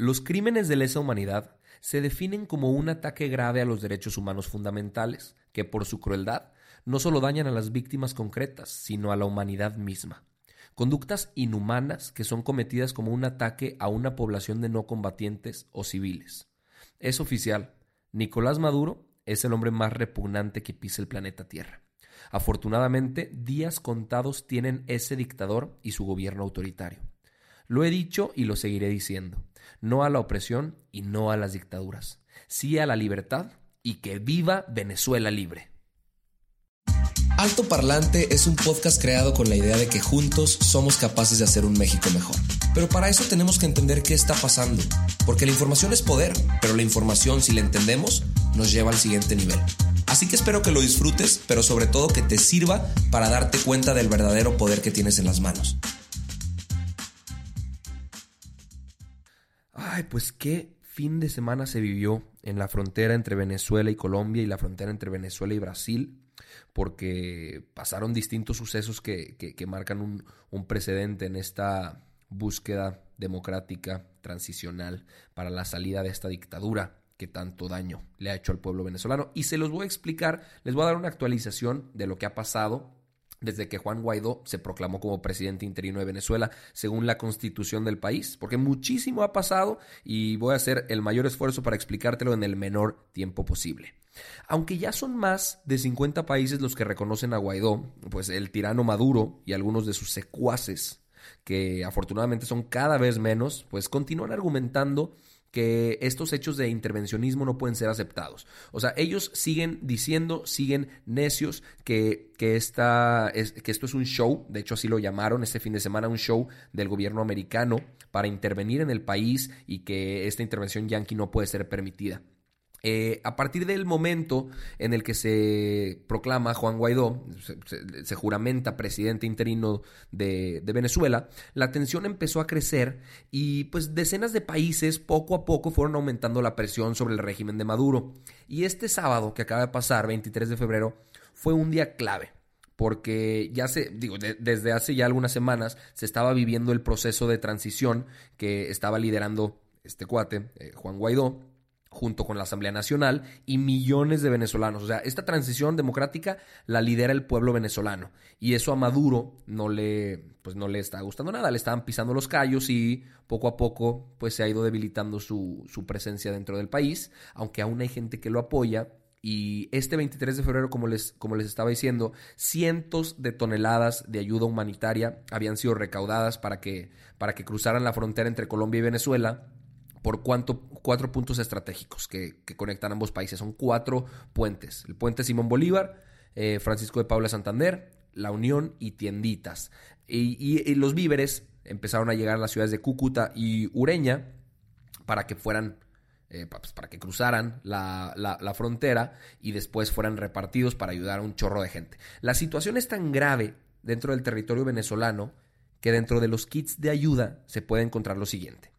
Los crímenes de lesa humanidad se definen como un ataque grave a los derechos humanos fundamentales, que por su crueldad no solo dañan a las víctimas concretas, sino a la humanidad misma. Conductas inhumanas que son cometidas como un ataque a una población de no combatientes o civiles. Es oficial, Nicolás Maduro es el hombre más repugnante que pisa el planeta Tierra. Afortunadamente, días contados tienen ese dictador y su gobierno autoritario. Lo he dicho y lo seguiré diciendo. No a la opresión y no a las dictaduras. Sí a la libertad y que viva Venezuela libre. Alto Parlante es un podcast creado con la idea de que juntos somos capaces de hacer un México mejor. Pero para eso tenemos que entender qué está pasando, porque la información es poder, pero la información, si la entendemos, nos lleva al siguiente nivel. Así que espero que lo disfrutes, pero sobre todo que te sirva para darte cuenta del verdadero poder que tienes en las manos. Ay, pues qué fin de semana se vivió en la frontera entre Venezuela y Colombia y la frontera entre Venezuela y Brasil porque pasaron distintos sucesos que, marcan un, un precedente en esta búsqueda democrática transicional para la salida de esta dictadura que tanto daño le ha hecho al pueblo venezolano. Y se los voy a explicar, les voy a dar una actualización de lo que ha pasado desde que Juan Guaidó se proclamó como presidente interino de Venezuela, según la constitución del país, porque muchísimo ha pasado y voy a hacer el mayor esfuerzo para explicártelo en el menor tiempo posible. Aunque ya son más de 50 países los que reconocen a Guaidó, pues el tirano Maduro y algunos de sus secuaces, que afortunadamente son cada vez menos, pues continúan argumentando que estos hechos de intervencionismo no pueden ser aceptados. O sea, ellos siguen diciendo, siguen necios que, que, esta, que esto es un show, de hecho así lo llamaron este fin de semana, un show del gobierno americano para intervenir en el país y que esta intervención yanqui no puede ser permitida. Eh, a partir del momento en el que se proclama Juan Guaidó, se, juramenta presidente interino de, Venezuela, la tensión empezó a crecer y pues decenas de países poco a poco fueron aumentando la presión sobre el régimen de Maduro. Y este sábado que acaba de pasar, 23 de febrero, fue un día clave porque ya se, digo, desde hace ya algunas semanas se estaba viviendo el proceso de transición que estaba liderando este cuate, eh, Juan Guaidó, junto con la Asamblea Nacional y millones de venezolanos. O sea, esta transición democrática la lidera el pueblo venezolano y eso a Maduro no le, pues no le está gustando nada. Le estaban pisando los callos y poco a poco pues se ha ido debilitando su, su presencia dentro del país, aunque aún hay gente que lo apoya. Y este 23 de febrero, como les, como les estaba diciendo, cientos de toneladas de ayuda humanitaria habían sido recaudadas para que, para que cruzaran la frontera entre Colombia y Venezuela por cuánto, cuatro puntos estratégicos que, conectan ambos países. Son cuatro puentes. El puente Simón Bolívar, eh, Francisco de Paula Santander, La Unión y Tienditas. Y, los víveres empezaron a llegar a las ciudades de Cúcuta y Ureña para que fueran... Eh, pues, para que cruzaran la, la, frontera y después fueran repartidos para ayudar a un chorro de gente. La situación es tan grave dentro del territorio venezolano que dentro de los kits de ayuda se puede encontrar lo siguiente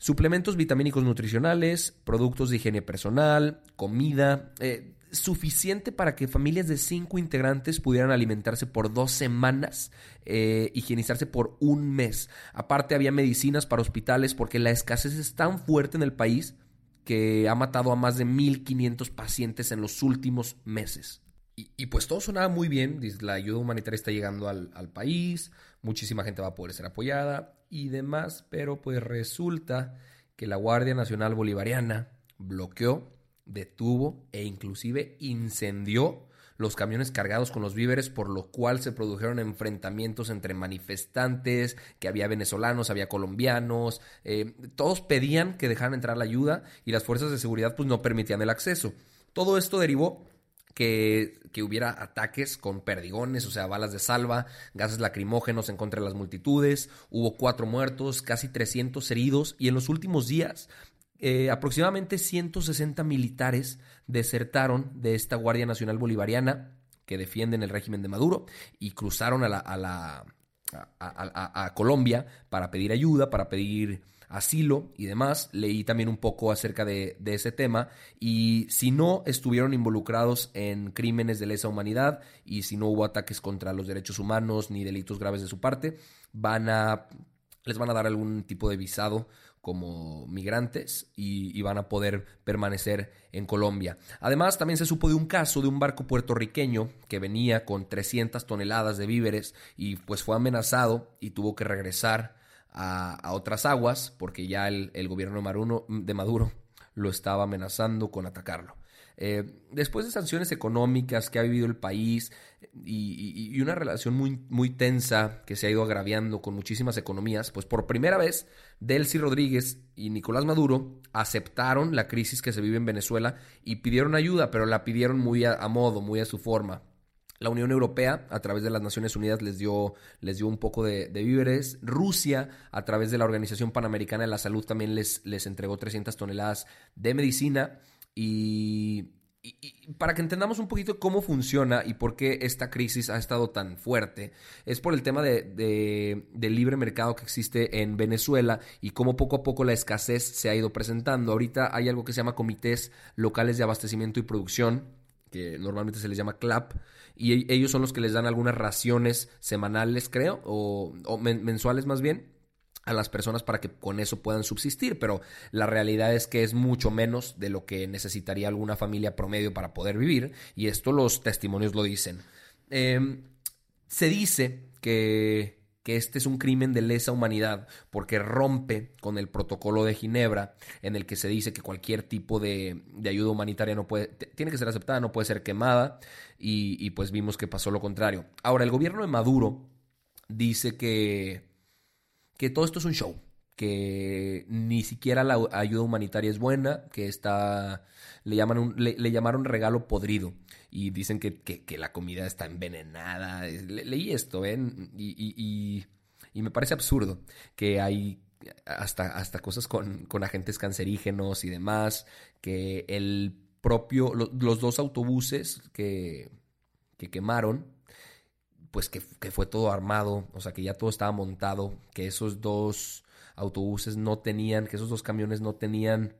suplementos vitamínicos nutricionales, productos de higiene personal, comida, eh, suficiente para que familias de cinco integrantes pudieran alimentarse por dos semanas, eh, higienizarse por un mes. Aparte había medicinas para hospitales porque la escasez es tan fuerte en el país que ha matado a más de 1.500 pacientes en los últimos meses. Y, pues todo sonaba muy bien, la ayuda humanitaria está llegando al, al país, muchísima gente va a poder ser apoyada y demás, pero pues resulta que la Guardia Nacional Bolivariana bloqueó, detuvo e inclusive incendió los camiones cargados con los víveres, por lo cual se produjeron enfrentamientos entre manifestantes, que había venezolanos, había colombianos, eh, todos pedían que dejaran entrar la ayuda y las fuerzas de seguridad pues no permitían el acceso. Todo esto derivó que, hubiera ataques con perdigones, o sea, balas de salva, gases lacrimógenos en contra de las multitudes, hubo cuatro muertos, casi 300 heridos. Y en los últimos días eh, aproximadamente 160 militares desertaron de esta Guardia Nacional Bolivariana que defienden el régimen de Maduro y cruzaron a, la, a, la, a Colombia para pedir ayuda, para pedir asilo y demás. Leí también un poco acerca de, ese tema y si no estuvieron involucrados en crímenes de lesa humanidad y si no hubo ataques contra los derechos humanos ni delitos graves de su parte, van a les van a dar algún tipo de visado como migrantes y, van a poder permanecer en Colombia. Además, también se supo de un caso de un barco puertorriqueño que venía con 300 toneladas de víveres y pues fue amenazado y tuvo que regresar a, otras aguas porque ya el, gobierno de Maduro, lo estaba amenazando con atacarlo. Eh, después de sanciones económicas que ha vivido el país y, una relación muy, muy tensa que se ha ido agraviando con muchísimas economías, pues por primera vez Delcy Rodríguez y Nicolás Maduro aceptaron la crisis que se vive en Venezuela y pidieron ayuda, pero la pidieron muy a modo, muy a su forma. La Unión Europea, a través de las Naciones Unidas, les dio, les dio un poco de, víveres. Rusia, a través de la Organización Panamericana de la Salud, también les, les entregó 300 toneladas de medicina. Y, para que entendamos un poquito cómo funciona y por qué esta crisis ha estado tan fuerte, es por el tema de, libre mercado que existe en Venezuela y cómo poco a poco la escasez se ha ido presentando. Ahorita hay algo que se llama comités locales de abastecimiento y producción que normalmente se les llama CLAP, y e, ellos son los que les dan algunas raciones semanales, creo, o, mensuales más bien, a las personas para que con eso puedan subsistir, pero la realidad es que es mucho menos de lo que necesitaría alguna familia promedio para poder vivir, y esto los testimonios lo dicen. Em, se dice que que este es un crimen de lesa humanidad porque rompe con el protocolo de Ginebra en el que se dice que cualquier tipo de, ayuda humanitaria no puede, tiene que ser aceptada, no puede ser quemada y, pues vimos que pasó lo contrario. Ahora, el gobierno de Maduro dice que, que todo esto es un show, que ni siquiera la ayuda humanitaria es buena, que está, le, llaman un, le llamaron regalo podrido y dicen que, la comida está envenenada. leí esto, ¿ven? Y, me parece absurdo que hay hasta, hasta cosas con, agentes cancerígenos y demás, que el propio, los dos autobuses que, que quemaron, pues que, que, fue todo armado, o sea, que ya todo estaba montado, que esos dos autobuses no tenían, que esos dos camiones no tenían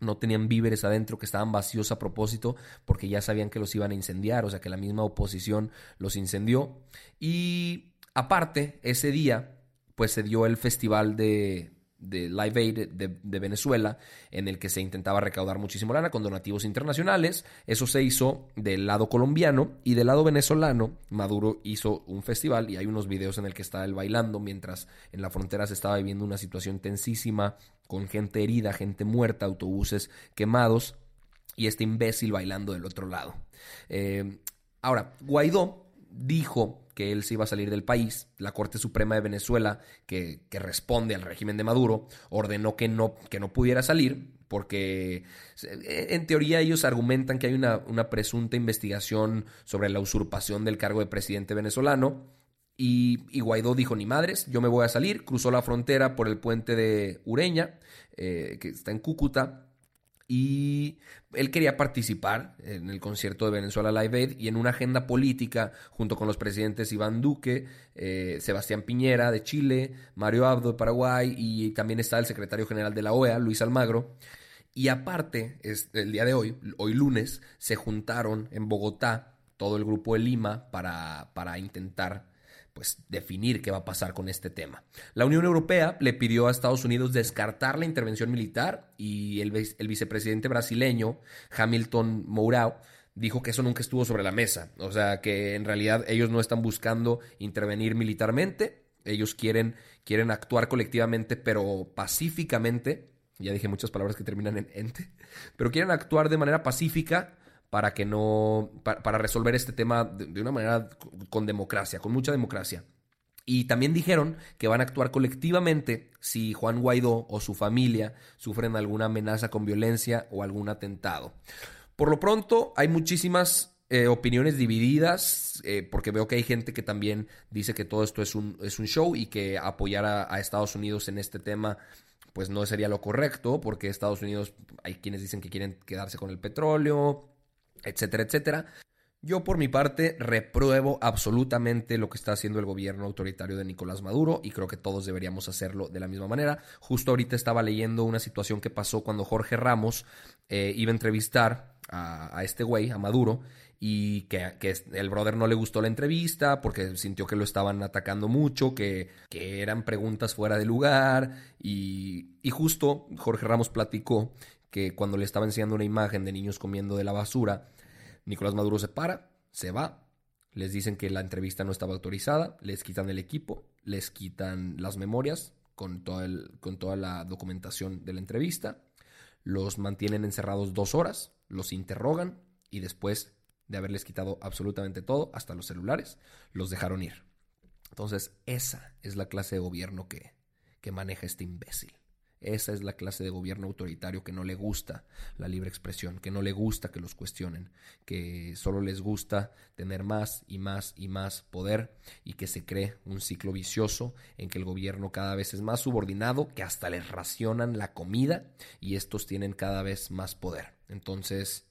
no tenían víveres adentro, que estaban vacíos a propósito, porque ya sabían que los iban a incendiar, o sea que la misma oposición los incendió. Y aparte, ese día, pues se dio el festival de, de Live Aid de, Venezuela, en el que se intentaba recaudar muchísimo lana con donativos internacionales. Eso se hizo del lado colombiano y del lado venezolano. Maduro hizo un festival y hay unos videos en el que está él bailando mientras en la frontera se estaba viviendo una situación tensísima con gente herida, gente muerta, autobuses quemados y este imbécil bailando del otro lado. Eh, ahora, Guaidó dijo que él se iba a salir del país. La Corte Suprema de Venezuela, que, responde al régimen de Maduro, ordenó que no, que no pudiera salir porque en teoría ellos argumentan que hay una, una presunta investigación sobre la usurpación del cargo de presidente venezolano. Y, Guaidó dijo, ni madres, yo me voy a salir, cruzó la frontera por el puente de Ureña, eh, que está en Cúcuta, y él quería participar en el concierto de Venezuela Live Aid y en una agenda política junto con los presidentes Iván Duque, eh, Sebastián Piñera de Chile, Mario Abdo de Paraguay y también está el secretario general de la OEA, Luis Almagro. Y aparte, el día de hoy, hoy lunes, se juntaron en Bogotá todo el grupo de Lima para, para intentar pues, definir qué va a pasar con este tema. La Unión Europea le pidió a Estados Unidos descartar la intervención militar y el, vicepresidente brasileño Hamilton Mourão dijo que eso nunca estuvo sobre la mesa. O sea, que en realidad ellos no están buscando intervenir militarmente, ellos quieren, quieren actuar colectivamente, pero pacíficamente. Ya dije muchas palabras que terminan en ente, pero quieren actuar de manera pacífica para que no, para, resolver este tema de, una manera con democracia, con mucha democracia. Y también dijeron que van a actuar colectivamente si Juan Guaidó o su familia sufren alguna amenaza con violencia o algún atentado. Por lo pronto, hay muchísimas eh, opiniones divididas, eh, porque veo que hay gente que también dice que todo esto es un, es un show y que apoyar a, a, Estados Unidos en este tema pues no sería lo correcto, porque Estados Unidos hay quienes dicen que quieren quedarse con el petróleo, etcétera, etcétera. Yo por mi parte repruebo absolutamente lo que está haciendo el gobierno autoritario de Nicolás Maduro y creo que todos deberíamos hacerlo de la misma manera. Justo ahorita estaba leyendo una situación que pasó cuando Jorge Ramos eh, iba a entrevistar a, a este güey, a Maduro, y que, que, el brother no le gustó la entrevista porque sintió que lo estaban atacando mucho, que, que eran preguntas fuera de lugar y, y justo Jorge Ramos platicó que cuando le estaba enseñando una imagen de niños comiendo de la basura, Nicolás Maduro se para, se va, les dicen que la entrevista no estaba autorizada, les quitan el equipo, les quitan las memorias con, el, con toda la documentación de la entrevista, los mantienen encerrados dos horas, los interrogan y después de haberles quitado absolutamente todo, hasta los celulares, los dejaron ir. Entonces, esa es la clase de gobierno que, que maneja este imbécil. Esa es la clase de gobierno autoritario que no le gusta la libre expresión, que no le gusta que los cuestionen, que solo les gusta tener más y más y más poder y que se cree un ciclo vicioso en que el gobierno cada vez es más subordinado, que hasta les racionan la comida y estos tienen cada vez más poder. Entonces,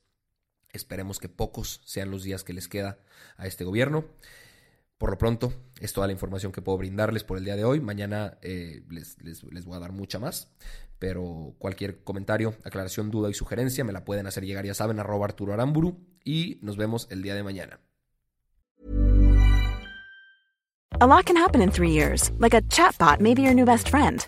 esperemos que pocos sean los días que les queda a este gobierno. Por lo pronto, es toda la información que puedo brindarles por el día de hoy. Mañana eh, les, les, les, voy a dar mucha más. Pero cualquier comentario, aclaración, duda y sugerencia me la pueden hacer llegar, ya saben, arroba Arturo Aramburu. Y nos vemos el día de mañana. A lot can happen in three years, like a chatbot may be your new best friend.